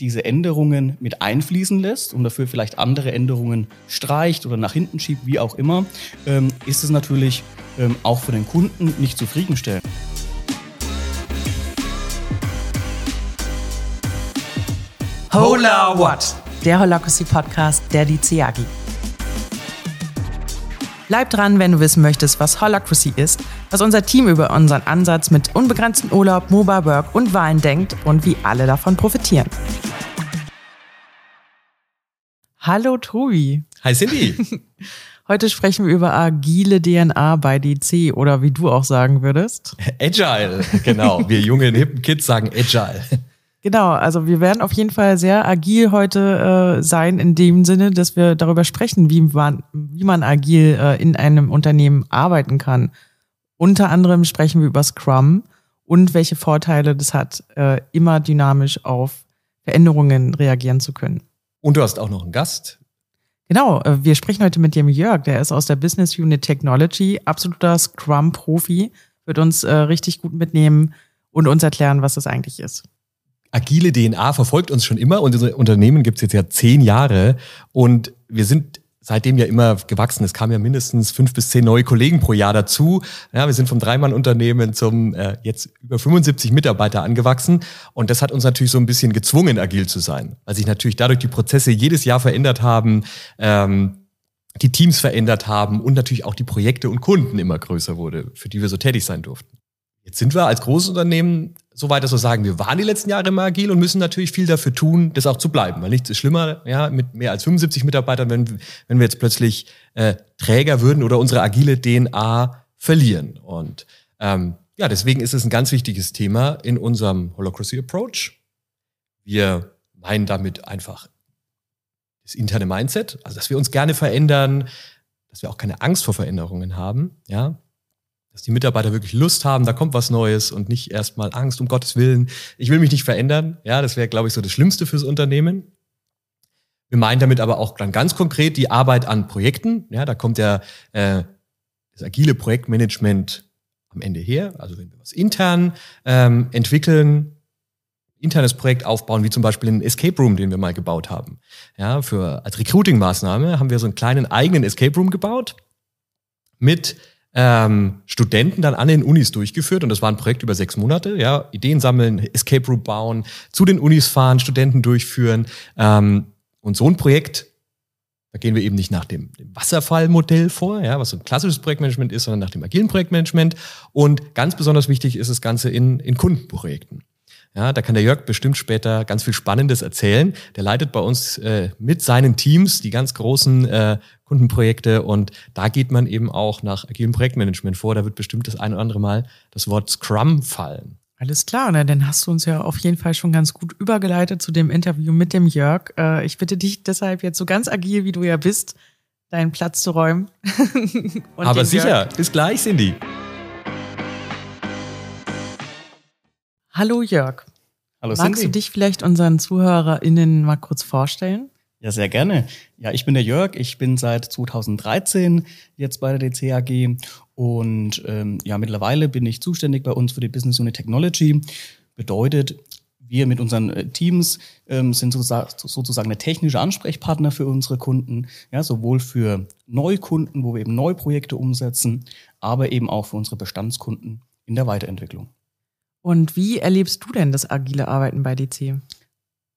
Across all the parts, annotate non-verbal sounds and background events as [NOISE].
diese Änderungen mit einfließen lässt und dafür vielleicht andere Änderungen streicht oder nach hinten schiebt, wie auch immer, ähm, ist es natürlich ähm, auch für den Kunden nicht zufriedenstellend. Hola What? Der Holacracy Podcast der DCAGI. Bleib dran, wenn du wissen möchtest, was Holacracy ist, was unser Team über unseren Ansatz mit unbegrenztem Urlaub, Mobile Work und Wahlen denkt und wie alle davon profitieren. Hallo Tobi. Hi Cindy. [LAUGHS] Heute sprechen wir über agile DNA bei DC oder wie du auch sagen würdest. Agile, genau. Wir jungen, hippen Kids sagen Agile. Genau, also wir werden auf jeden Fall sehr agil heute äh, sein, in dem Sinne, dass wir darüber sprechen, wie man, wie man agil äh, in einem Unternehmen arbeiten kann. Unter anderem sprechen wir über Scrum und welche Vorteile das hat, äh, immer dynamisch auf Veränderungen reagieren zu können. Und du hast auch noch einen Gast. Genau, äh, wir sprechen heute mit dem Jörg, der ist aus der Business Unit Technology, absoluter Scrum-Profi, wird uns äh, richtig gut mitnehmen und uns erklären, was das eigentlich ist agile DNA verfolgt uns schon immer unser Unternehmen gibt es jetzt ja zehn Jahre und wir sind seitdem ja immer gewachsen. Es kamen ja mindestens fünf bis zehn neue Kollegen pro Jahr dazu. Ja, wir sind vom Dreimann-Unternehmen zum äh, jetzt über 75 Mitarbeiter angewachsen und das hat uns natürlich so ein bisschen gezwungen, agil zu sein, weil sich natürlich dadurch die Prozesse jedes Jahr verändert haben. Ähm, die Teams verändert haben und natürlich auch die Projekte und Kunden immer größer wurde, für die wir so tätig sein durften. Jetzt sind wir als großes Unternehmen so weit, dass wir sagen, wir waren die letzten Jahre immer agil und müssen natürlich viel dafür tun, das auch zu bleiben. Weil nichts ist schlimmer, ja, mit mehr als 75 Mitarbeitern, wenn, wenn wir jetzt plötzlich äh, Träger würden oder unsere agile DNA verlieren. Und ähm, ja, deswegen ist es ein ganz wichtiges Thema in unserem Holocracy Approach. Wir meinen damit einfach das interne Mindset, also dass wir uns gerne verändern, dass wir auch keine Angst vor Veränderungen haben, ja, dass die Mitarbeiter wirklich Lust haben, da kommt was Neues und nicht erstmal Angst, um Gottes Willen, ich will mich nicht verändern. Ja, das wäre, glaube ich, so das Schlimmste fürs Unternehmen. Wir meinen damit aber auch dann ganz konkret die Arbeit an Projekten. Ja, da kommt ja äh, das agile Projektmanagement am Ende her. Also wenn wir was intern ähm, entwickeln, internes Projekt aufbauen, wie zum Beispiel einen Escape Room, den wir mal gebaut haben. Ja, für als Recruiting-Maßnahme haben wir so einen kleinen eigenen Escape Room gebaut mit ähm, Studenten dann an den Unis durchgeführt und das war ein Projekt über sechs Monate. Ja, Ideen sammeln, Escape Room bauen, zu den Unis fahren, Studenten durchführen ähm, und so ein Projekt. Da gehen wir eben nicht nach dem, Wasserfallmodell vor, ja, was so ein klassisches Projektmanagement ist, sondern nach dem agilen Projektmanagement. Und ganz besonders wichtig ist das Ganze in, in Kundenprojekten. Ja, da kann der Jörg bestimmt später ganz viel Spannendes erzählen. Der leitet bei uns äh, mit seinen Teams die ganz großen äh, Kundenprojekte und da geht man eben auch nach agilem Projektmanagement vor. Da wird bestimmt das ein oder andere Mal das Wort Scrum fallen. Alles klar, ne? dann hast du uns ja auf jeden Fall schon ganz gut übergeleitet zu dem Interview mit dem Jörg. Äh, ich bitte dich deshalb jetzt so ganz agil, wie du ja bist, deinen Platz zu räumen. [LAUGHS] Aber sicher, Jörg. bis gleich, Cindy. Hallo Jörg. Hallo Magst Cindy. du dich vielleicht unseren ZuhörerInnen mal kurz vorstellen? Ja, sehr gerne. Ja, ich bin der Jörg. Ich bin seit 2013 jetzt bei der DCAG und ähm, ja, mittlerweile bin ich zuständig bei uns für die Business Unit Technology. Bedeutet, wir mit unseren äh, Teams ähm, sind sozusagen eine technische Ansprechpartner für unsere Kunden, ja, sowohl für Neukunden, wo wir eben neue Projekte umsetzen, aber eben auch für unsere Bestandskunden in der Weiterentwicklung. Und wie erlebst du denn das agile Arbeiten bei DC?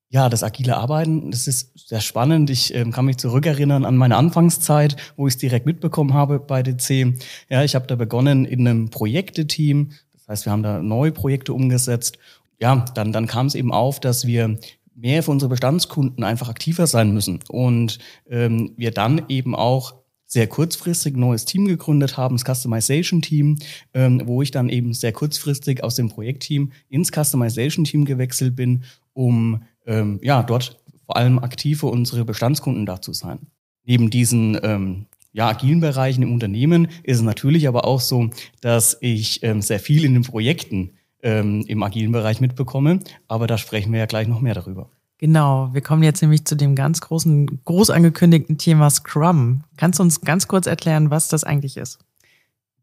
Ja, das agile Arbeiten, das ist sehr spannend. Ich ähm, kann mich zurückerinnern an meine Anfangszeit, wo ich es direkt mitbekommen habe bei DC. Ja, ich habe da begonnen in einem Projekteteam. Das heißt, wir haben da neue Projekte umgesetzt. Ja, dann, dann kam es eben auf, dass wir mehr für unsere Bestandskunden einfach aktiver sein müssen. Und ähm, wir dann eben auch sehr kurzfristig ein neues Team gegründet haben, das Customization Team, ähm, wo ich dann eben sehr kurzfristig aus dem Projektteam ins Customization Team gewechselt bin, um ähm, ja dort vor allem aktiv für unsere Bestandskunden da zu sein. Neben diesen ähm, ja, agilen Bereichen im Unternehmen ist es natürlich aber auch so, dass ich ähm, sehr viel in den Projekten ähm, im agilen Bereich mitbekomme, aber da sprechen wir ja gleich noch mehr darüber. Genau, wir kommen jetzt nämlich zu dem ganz großen, groß angekündigten Thema Scrum. Kannst du uns ganz kurz erklären, was das eigentlich ist?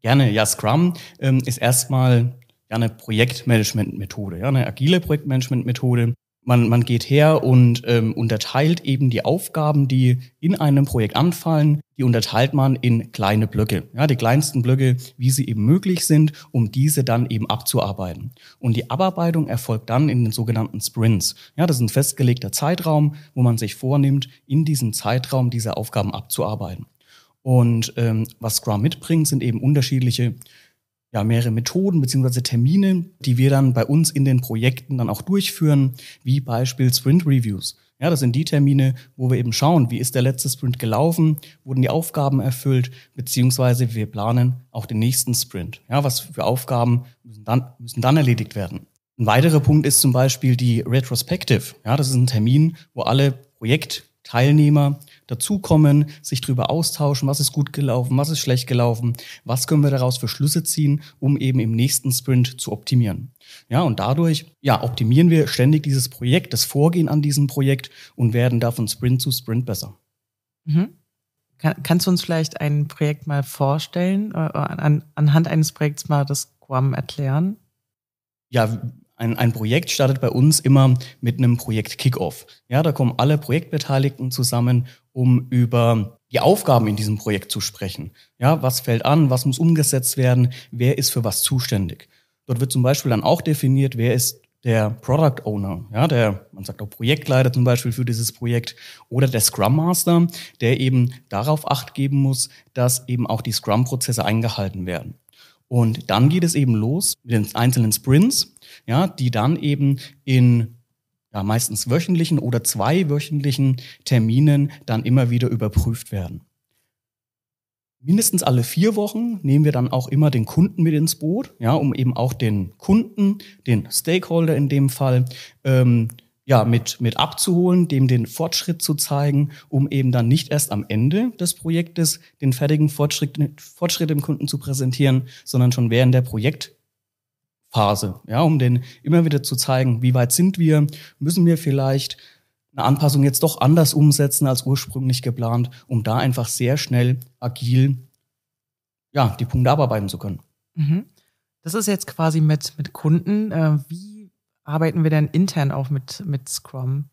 Gerne, ja, Scrum ähm, ist erstmal ja, eine Projektmanagement-Methode, ja, eine agile Projektmanagement-Methode. Man, man geht her und ähm, unterteilt eben die Aufgaben, die in einem Projekt anfallen, die unterteilt man in kleine Blöcke. Ja, die kleinsten Blöcke, wie sie eben möglich sind, um diese dann eben abzuarbeiten. Und die Abarbeitung erfolgt dann in den sogenannten Sprints. Ja, das ist ein festgelegter Zeitraum, wo man sich vornimmt, in diesem Zeitraum diese Aufgaben abzuarbeiten. Und ähm, was Scrum mitbringt, sind eben unterschiedliche ja, mehrere Methoden beziehungsweise Termine, die wir dann bei uns in den Projekten dann auch durchführen, wie Beispiel Sprint Reviews. Ja, das sind die Termine, wo wir eben schauen, wie ist der letzte Sprint gelaufen, wurden die Aufgaben erfüllt, beziehungsweise wir planen auch den nächsten Sprint. Ja, was für Aufgaben müssen dann, müssen dann erledigt werden. Ein weiterer Punkt ist zum Beispiel die Retrospective. Ja, das ist ein Termin, wo alle Projektteilnehmer dazukommen, sich darüber austauschen, was ist gut gelaufen, was ist schlecht gelaufen, was können wir daraus für Schlüsse ziehen, um eben im nächsten Sprint zu optimieren. Ja, und dadurch, ja, optimieren wir ständig dieses Projekt, das Vorgehen an diesem Projekt und werden davon Sprint zu Sprint besser. Mhm. Kann, kannst du uns vielleicht ein Projekt mal vorstellen, äh, an, anhand eines Projekts mal das Scrum erklären? Ja, ein, ein Projekt startet bei uns immer mit einem Projekt Kickoff. Ja, da kommen alle Projektbeteiligten zusammen, um über die Aufgaben in diesem Projekt zu sprechen. Ja, was fällt an, was muss umgesetzt werden, wer ist für was zuständig. Dort wird zum Beispiel dann auch definiert, wer ist der Product Owner, ja, der, man sagt auch Projektleiter zum Beispiel für dieses Projekt oder der Scrum Master, der eben darauf acht geben muss, dass eben auch die Scrum-Prozesse eingehalten werden. Und dann geht es eben los mit den einzelnen Sprints, ja, die dann eben in ja, meistens wöchentlichen oder zweiwöchentlichen Terminen dann immer wieder überprüft werden. Mindestens alle vier Wochen nehmen wir dann auch immer den Kunden mit ins Boot, ja, um eben auch den Kunden, den Stakeholder in dem Fall, ähm, ja, mit, mit abzuholen, dem den Fortschritt zu zeigen, um eben dann nicht erst am Ende des Projektes den fertigen Fortschritt, Fortschritt dem Kunden zu präsentieren, sondern schon während der Projektphase, ja, um den immer wieder zu zeigen, wie weit sind wir, müssen wir vielleicht eine Anpassung jetzt doch anders umsetzen als ursprünglich geplant, um da einfach sehr schnell agil, ja, die Punkte abarbeiten zu können. Mhm. Das ist jetzt quasi mit, mit Kunden. Äh, wie arbeiten wir denn intern auch mit, mit Scrum?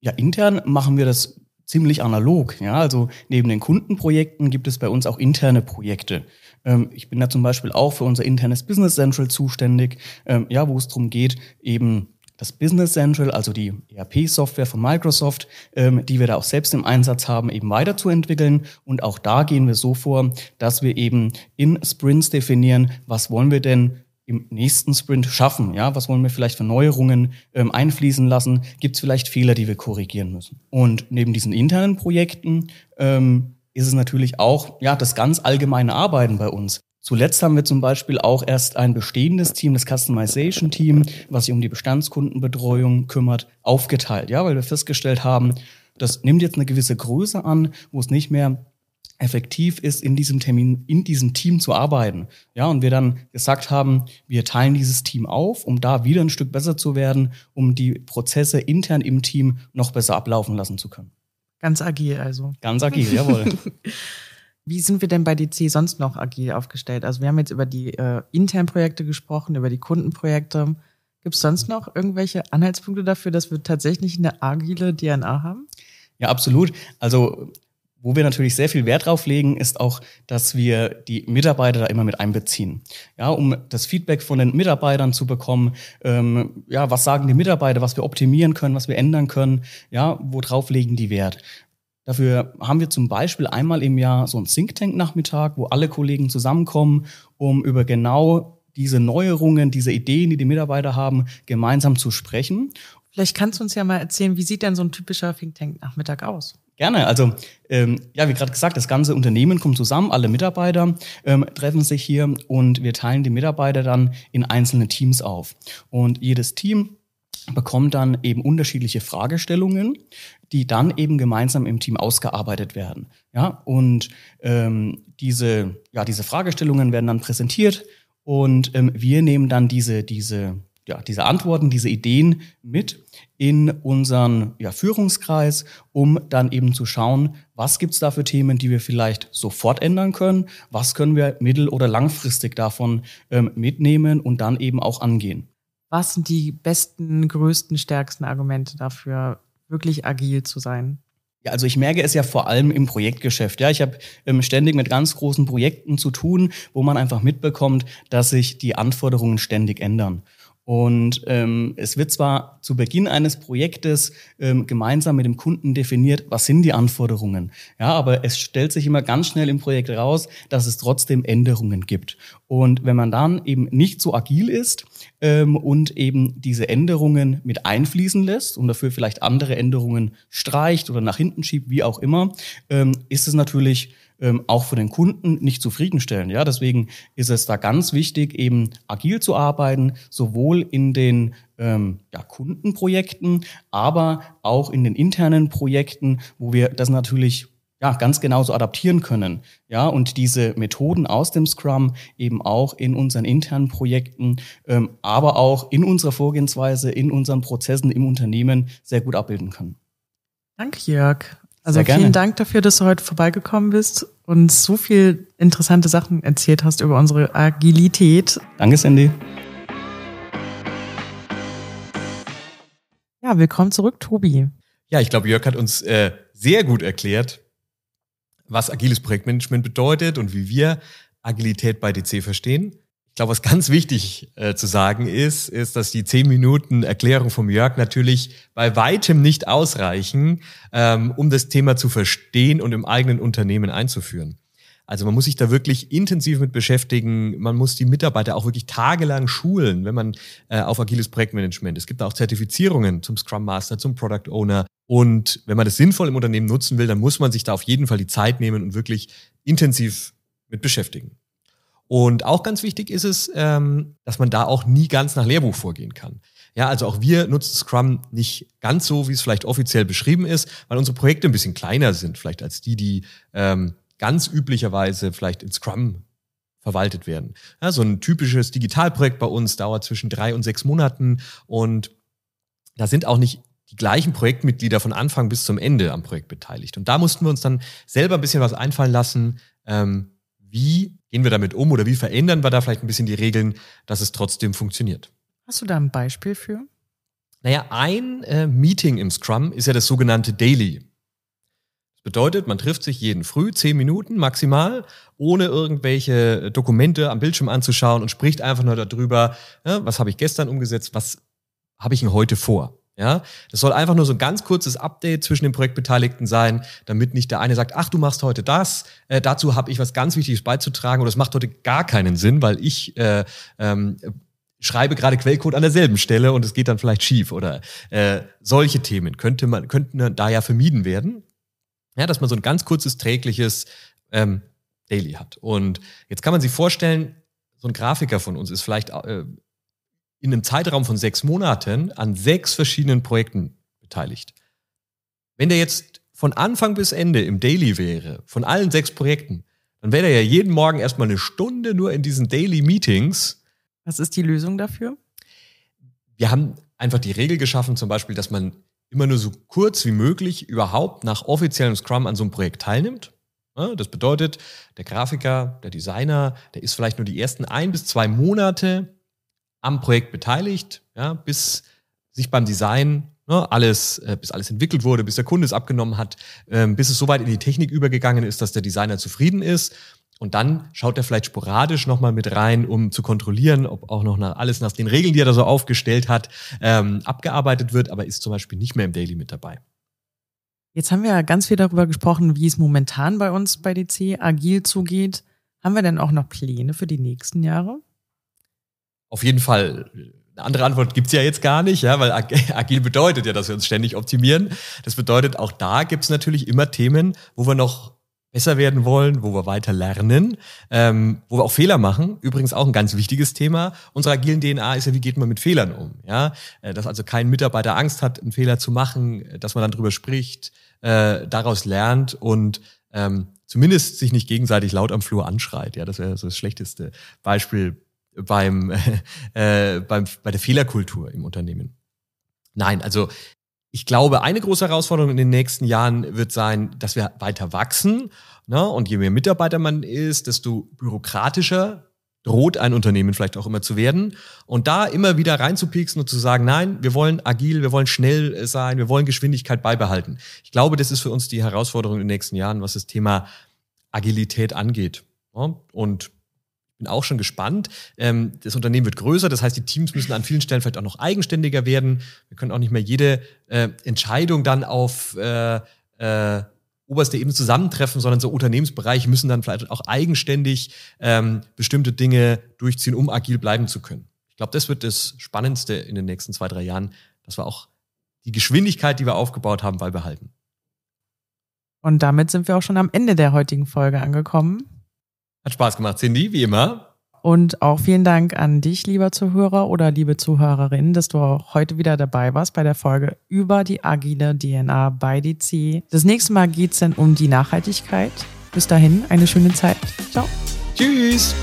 Ja, intern machen wir das ziemlich analog. Ja, also neben den Kundenprojekten gibt es bei uns auch interne Projekte. Ähm, ich bin da zum Beispiel auch für unser internes Business Central zuständig, ähm, ja, wo es darum geht, eben das Business Central, also die ERP-Software von Microsoft, ähm, die wir da auch selbst im Einsatz haben, eben weiterzuentwickeln. Und auch da gehen wir so vor, dass wir eben in Sprints definieren, was wollen wir denn im nächsten Sprint schaffen? Ja, was wollen wir vielleicht für Neuerungen ähm, einfließen lassen? Gibt es vielleicht Fehler, die wir korrigieren müssen? Und neben diesen internen Projekten ähm, ist es natürlich auch ja das ganz allgemeine Arbeiten bei uns. Zuletzt haben wir zum Beispiel auch erst ein bestehendes Team, das Customization Team, was sich um die Bestandskundenbetreuung kümmert, aufgeteilt. Ja, weil wir festgestellt haben, das nimmt jetzt eine gewisse Größe an, wo es nicht mehr effektiv ist, in diesem Termin, in diesem Team zu arbeiten. Ja, und wir dann gesagt haben, wir teilen dieses Team auf, um da wieder ein Stück besser zu werden, um die Prozesse intern im Team noch besser ablaufen lassen zu können. Ganz agil also. Ganz agil, jawohl. [LAUGHS] Wie sind wir denn bei DC sonst noch agil aufgestellt? Also wir haben jetzt über die äh, internen Projekte gesprochen, über die Kundenprojekte. Gibt es sonst noch irgendwelche Anhaltspunkte dafür, dass wir tatsächlich eine agile DNA haben? Ja, absolut. Also wo wir natürlich sehr viel Wert drauf legen, ist auch, dass wir die Mitarbeiter da immer mit einbeziehen. Ja, um das Feedback von den Mitarbeitern zu bekommen. Ähm, ja, was sagen die Mitarbeiter, was wir optimieren können, was wir ändern können? Ja, worauf legen die Wert? Dafür haben wir zum Beispiel einmal im Jahr so einen Think Tank Nachmittag, wo alle Kollegen zusammenkommen, um über genau diese Neuerungen, diese Ideen, die die Mitarbeiter haben, gemeinsam zu sprechen. Vielleicht kannst du uns ja mal erzählen, wie sieht denn so ein typischer Think Tank Nachmittag aus? Gerne. Also ähm, ja, wie gerade gesagt, das ganze Unternehmen kommt zusammen, alle Mitarbeiter ähm, treffen sich hier und wir teilen die Mitarbeiter dann in einzelne Teams auf. Und jedes Team bekommt dann eben unterschiedliche Fragestellungen, die dann eben gemeinsam im Team ausgearbeitet werden. Ja, und ähm, diese, ja, diese Fragestellungen werden dann präsentiert und ähm, wir nehmen dann diese, diese ja, diese Antworten, diese Ideen mit in unseren ja, Führungskreis, um dann eben zu schauen, was gibt's da für Themen, die wir vielleicht sofort ändern können, was können wir mittel- oder langfristig davon ähm, mitnehmen und dann eben auch angehen. was sind die besten, größten, stärksten Argumente dafür, wirklich agil zu sein? Ja, also ich merke es ja vor allem im Projektgeschäft. Ja, ich habe ähm, ständig mit ganz großen Projekten zu tun, wo man einfach mitbekommt, dass sich die Anforderungen ständig ändern. Und ähm, es wird zwar zu Beginn eines Projektes ähm, gemeinsam mit dem Kunden definiert, was sind die Anforderungen. Ja, aber es stellt sich immer ganz schnell im Projekt raus, dass es trotzdem Änderungen gibt. Und wenn man dann eben nicht so agil ist ähm, und eben diese Änderungen mit einfließen lässt und dafür vielleicht andere Änderungen streicht oder nach hinten schiebt, wie auch immer, ähm, ist es natürlich ähm, auch für den Kunden nicht zufriedenstellend. Ja, deswegen ist es da ganz wichtig, eben agil zu arbeiten, sowohl in den ähm, ja, Kundenprojekten, aber auch in den internen Projekten, wo wir das natürlich ja, ganz genauso adaptieren können. Ja, und diese Methoden aus dem Scrum eben auch in unseren internen Projekten, ähm, aber auch in unserer Vorgehensweise, in unseren Prozessen im Unternehmen sehr gut abbilden können. Danke, Jörg. Also vielen Dank dafür, dass du heute vorbeigekommen bist und so viel interessante Sachen erzählt hast über unsere Agilität. Danke, Sandy. Ja, willkommen zurück, Tobi. Ja, ich glaube, Jörg hat uns äh, sehr gut erklärt, was agiles Projektmanagement bedeutet und wie wir Agilität bei DC verstehen. Ich glaube, was ganz wichtig äh, zu sagen ist, ist, dass die zehn Minuten Erklärung vom Jörg natürlich bei weitem nicht ausreichen, ähm, um das Thema zu verstehen und im eigenen Unternehmen einzuführen. Also man muss sich da wirklich intensiv mit beschäftigen. Man muss die Mitarbeiter auch wirklich tagelang schulen, wenn man äh, auf agiles Projektmanagement. Es gibt auch Zertifizierungen zum Scrum Master, zum Product Owner. Und wenn man das sinnvoll im Unternehmen nutzen will, dann muss man sich da auf jeden Fall die Zeit nehmen und wirklich intensiv mit beschäftigen. Und auch ganz wichtig ist es, ähm, dass man da auch nie ganz nach Lehrbuch vorgehen kann. Ja, also auch wir nutzen Scrum nicht ganz so, wie es vielleicht offiziell beschrieben ist, weil unsere Projekte ein bisschen kleiner sind, vielleicht als die, die ähm, ganz üblicherweise vielleicht in Scrum verwaltet werden. Ja, so ein typisches Digitalprojekt bei uns dauert zwischen drei und sechs Monaten und da sind auch nicht die gleichen Projektmitglieder von Anfang bis zum Ende am Projekt beteiligt. Und da mussten wir uns dann selber ein bisschen was einfallen lassen, ähm, wie gehen wir damit um oder wie verändern wir da vielleicht ein bisschen die Regeln, dass es trotzdem funktioniert? Hast du da ein Beispiel für? Naja, ein äh, Meeting im Scrum ist ja das sogenannte Daily. Das bedeutet, man trifft sich jeden Früh, zehn Minuten maximal, ohne irgendwelche Dokumente am Bildschirm anzuschauen und spricht einfach nur darüber, ja, was habe ich gestern umgesetzt, was habe ich denn heute vor. Ja, das soll einfach nur so ein ganz kurzes Update zwischen den Projektbeteiligten sein, damit nicht der eine sagt, ach, du machst heute das, äh, dazu habe ich was ganz Wichtiges beizutragen oder es macht heute gar keinen Sinn, weil ich äh, ähm, schreibe gerade Quellcode an derselben Stelle und es geht dann vielleicht schief oder äh, solche Themen könnte man könnten da ja vermieden werden. Ja, dass man so ein ganz kurzes trägliches ähm, Daily hat. Und jetzt kann man sich vorstellen, so ein Grafiker von uns ist vielleicht äh, in einem Zeitraum von sechs Monaten an sechs verschiedenen Projekten beteiligt. Wenn der jetzt von Anfang bis Ende im Daily wäre, von allen sechs Projekten, dann wäre er ja jeden Morgen erstmal eine Stunde nur in diesen Daily Meetings. Was ist die Lösung dafür? Wir haben einfach die Regel geschaffen, zum Beispiel, dass man immer nur so kurz wie möglich überhaupt nach offiziellem Scrum an so einem Projekt teilnimmt. Das bedeutet, der Grafiker, der Designer, der ist vielleicht nur die ersten ein bis zwei Monate am Projekt beteiligt, ja, bis sich beim Design ne, alles, äh, bis alles entwickelt wurde, bis der Kunde es abgenommen hat, äh, bis es soweit in die Technik übergegangen ist, dass der Designer zufrieden ist. Und dann schaut er vielleicht sporadisch nochmal mit rein, um zu kontrollieren, ob auch noch nach, alles nach den Regeln, die er da so aufgestellt hat, ähm, abgearbeitet wird, aber ist zum Beispiel nicht mehr im Daily mit dabei. Jetzt haben wir ja ganz viel darüber gesprochen, wie es momentan bei uns bei DC agil zugeht. Haben wir denn auch noch Pläne für die nächsten Jahre? Auf jeden Fall. Eine andere Antwort gibt's ja jetzt gar nicht, ja, weil [LAUGHS] agil bedeutet ja, dass wir uns ständig optimieren. Das bedeutet, auch da gibt's natürlich immer Themen, wo wir noch besser werden wollen, wo wir weiter lernen, ähm, wo wir auch Fehler machen. Übrigens auch ein ganz wichtiges Thema unserer agilen DNA ist ja, wie geht man mit Fehlern um? Ja, äh, dass also kein Mitarbeiter Angst hat, einen Fehler zu machen, dass man dann drüber spricht, äh, daraus lernt und ähm, zumindest sich nicht gegenseitig laut am Flur anschreit. Ja, das wäre so das schlechteste Beispiel beim, [LAUGHS] äh, beim, bei der Fehlerkultur im Unternehmen. Nein, also ich glaube, eine große Herausforderung in den nächsten Jahren wird sein, dass wir weiter wachsen. Ne? Und je mehr Mitarbeiter man ist, desto bürokratischer droht ein Unternehmen vielleicht auch immer zu werden. Und da immer wieder reinzupieksen und zu sagen, nein, wir wollen agil, wir wollen schnell sein, wir wollen Geschwindigkeit beibehalten. Ich glaube, das ist für uns die Herausforderung in den nächsten Jahren, was das Thema Agilität angeht. Und bin auch schon gespannt. Ähm, das Unternehmen wird größer, das heißt, die Teams müssen an vielen Stellen vielleicht auch noch eigenständiger werden. Wir können auch nicht mehr jede äh, Entscheidung dann auf äh, äh, oberste Ebene zusammentreffen, sondern so Unternehmensbereiche müssen dann vielleicht auch eigenständig ähm, bestimmte Dinge durchziehen, um agil bleiben zu können. Ich glaube, das wird das Spannendste in den nächsten zwei, drei Jahren, dass wir auch die Geschwindigkeit, die wir aufgebaut haben, beibehalten. Und damit sind wir auch schon am Ende der heutigen Folge angekommen. Hat Spaß gemacht, Cindy, wie immer. Und auch vielen Dank an dich, lieber Zuhörer oder liebe Zuhörerin, dass du auch heute wieder dabei warst bei der Folge über die agile DNA bei DC. Das nächste Mal geht es dann um die Nachhaltigkeit. Bis dahin, eine schöne Zeit. Ciao. Tschüss.